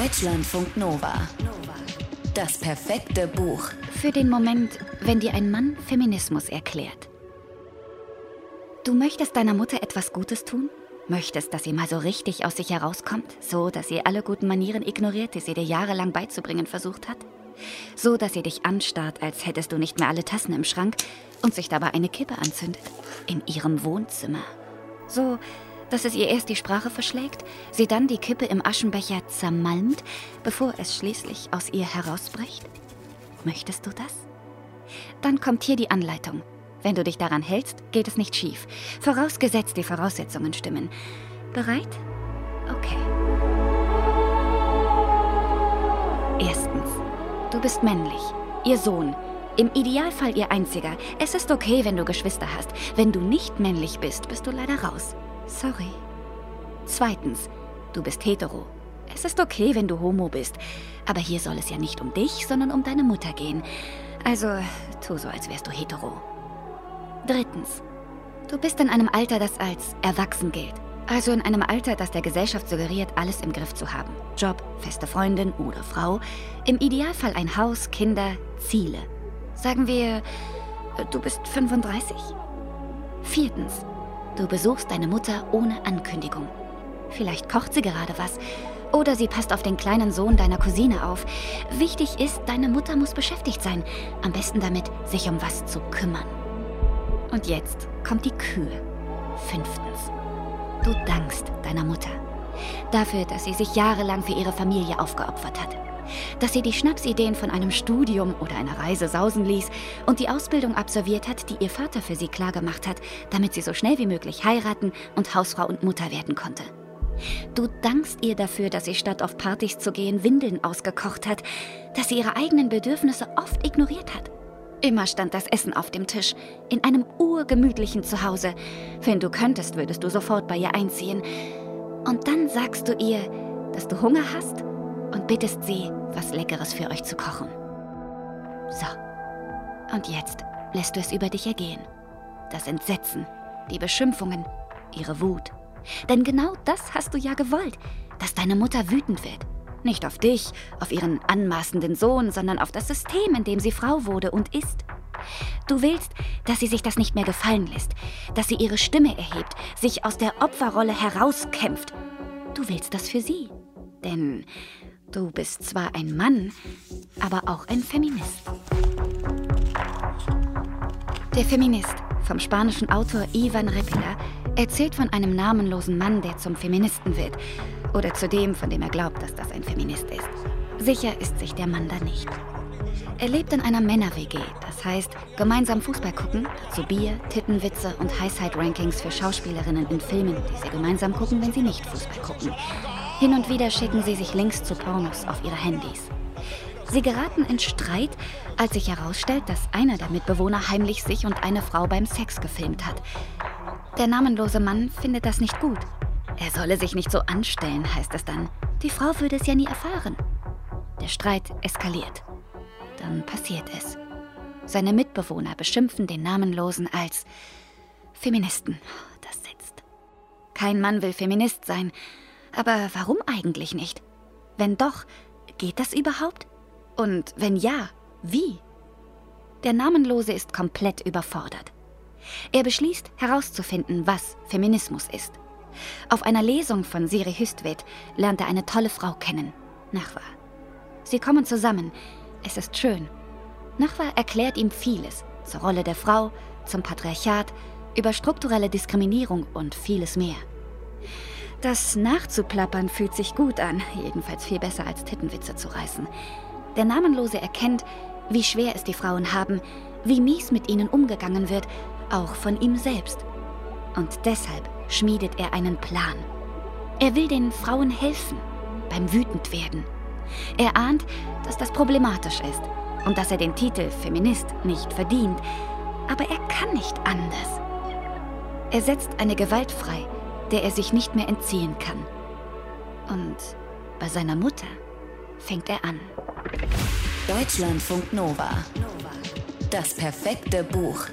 Deutschlandfunk Nova. Das perfekte Buch. Für den Moment, wenn dir ein Mann Feminismus erklärt. Du möchtest deiner Mutter etwas Gutes tun? Möchtest, dass sie mal so richtig aus sich herauskommt? So, dass sie alle guten Manieren ignoriert, die sie dir jahrelang beizubringen versucht hat? So, dass sie dich anstarrt, als hättest du nicht mehr alle Tassen im Schrank und sich dabei eine Kippe anzündet? In ihrem Wohnzimmer. So, dass es ihr erst die Sprache verschlägt, sie dann die Kippe im Aschenbecher zermalmt, bevor es schließlich aus ihr herausbricht? Möchtest du das? Dann kommt hier die Anleitung. Wenn du dich daran hältst, geht es nicht schief. Vorausgesetzt, die Voraussetzungen stimmen. Bereit? Okay. Erstens. Du bist männlich. Ihr Sohn. Im Idealfall ihr einziger. Es ist okay, wenn du Geschwister hast. Wenn du nicht männlich bist, bist du leider raus. Sorry. Zweitens, du bist hetero. Es ist okay, wenn du homo bist. Aber hier soll es ja nicht um dich, sondern um deine Mutter gehen. Also, tu so, als wärst du hetero. Drittens, du bist in einem Alter, das als erwachsen gilt. Also in einem Alter, das der Gesellschaft suggeriert, alles im Griff zu haben. Job, feste Freundin oder Frau. Im Idealfall ein Haus, Kinder, Ziele. Sagen wir, du bist 35? Viertens, Du besuchst deine Mutter ohne Ankündigung. Vielleicht kocht sie gerade was. Oder sie passt auf den kleinen Sohn deiner Cousine auf. Wichtig ist, deine Mutter muss beschäftigt sein. Am besten damit, sich um was zu kümmern. Und jetzt kommt die Kühe. Fünftens. Du dankst deiner Mutter. Dafür, dass sie sich jahrelang für ihre Familie aufgeopfert hat dass sie die Schnapsideen von einem Studium oder einer Reise sausen ließ und die Ausbildung absolviert hat, die ihr Vater für sie klargemacht hat, damit sie so schnell wie möglich heiraten und Hausfrau und Mutter werden konnte. Du dankst ihr dafür, dass sie statt auf Partys zu gehen Windeln ausgekocht hat, dass sie ihre eigenen Bedürfnisse oft ignoriert hat. Immer stand das Essen auf dem Tisch, in einem urgemütlichen Zuhause. Wenn du könntest, würdest du sofort bei ihr einziehen. Und dann sagst du ihr, dass du Hunger hast und bittest sie, was Leckeres für euch zu kochen. So. Und jetzt lässt du es über dich ergehen. Das Entsetzen, die Beschimpfungen, ihre Wut. Denn genau das hast du ja gewollt, dass deine Mutter wütend wird. Nicht auf dich, auf ihren anmaßenden Sohn, sondern auf das System, in dem sie Frau wurde und ist. Du willst, dass sie sich das nicht mehr gefallen lässt, dass sie ihre Stimme erhebt, sich aus der Opferrolle herauskämpft. Du willst das für sie. Denn Du bist zwar ein Mann, aber auch ein Feminist. Der Feminist vom spanischen Autor Ivan Repila erzählt von einem namenlosen Mann, der zum Feministen wird. Oder zu dem, von dem er glaubt, dass das ein Feminist ist. Sicher ist sich der Mann da nicht. Er lebt in einer Männer-WG, das heißt, gemeinsam Fußball gucken, dazu Bier, Tittenwitze und Highside-Rankings für Schauspielerinnen in Filmen, die sie gemeinsam gucken, wenn sie nicht Fußball gucken. Hin und wieder schicken sie sich Links zu Pornos auf ihre Handys. Sie geraten in Streit, als sich herausstellt, dass einer der Mitbewohner heimlich sich und eine Frau beim Sex gefilmt hat. Der namenlose Mann findet das nicht gut. Er solle sich nicht so anstellen, heißt es dann. Die Frau würde es ja nie erfahren. Der Streit eskaliert. Dann passiert es. Seine Mitbewohner beschimpfen den Namenlosen als Feministen. Das sitzt. Kein Mann will Feminist sein, aber warum eigentlich nicht? Wenn doch, geht das überhaupt? Und wenn ja, wie? Der Namenlose ist komplett überfordert. Er beschließt, herauszufinden, was Feminismus ist. Auf einer Lesung von Siri Hüstvedt lernt er eine tolle Frau kennen, Nachwa. Sie kommen zusammen. Es ist schön. Nachwa erklärt ihm vieles zur Rolle der Frau, zum Patriarchat, über strukturelle Diskriminierung und vieles mehr. Das Nachzuplappern fühlt sich gut an, jedenfalls viel besser als Tittenwitze zu reißen. Der Namenlose erkennt, wie schwer es die Frauen haben, wie mies mit ihnen umgegangen wird, auch von ihm selbst. Und deshalb schmiedet er einen Plan. Er will den Frauen helfen beim Wütendwerden. Er ahnt, dass das problematisch ist und dass er den Titel Feminist nicht verdient, aber er kann nicht anders. Er setzt eine Gewalt frei, der er sich nicht mehr entziehen kann. Und bei seiner Mutter fängt er an. Deutschlandfunk Nova. Das perfekte Buch.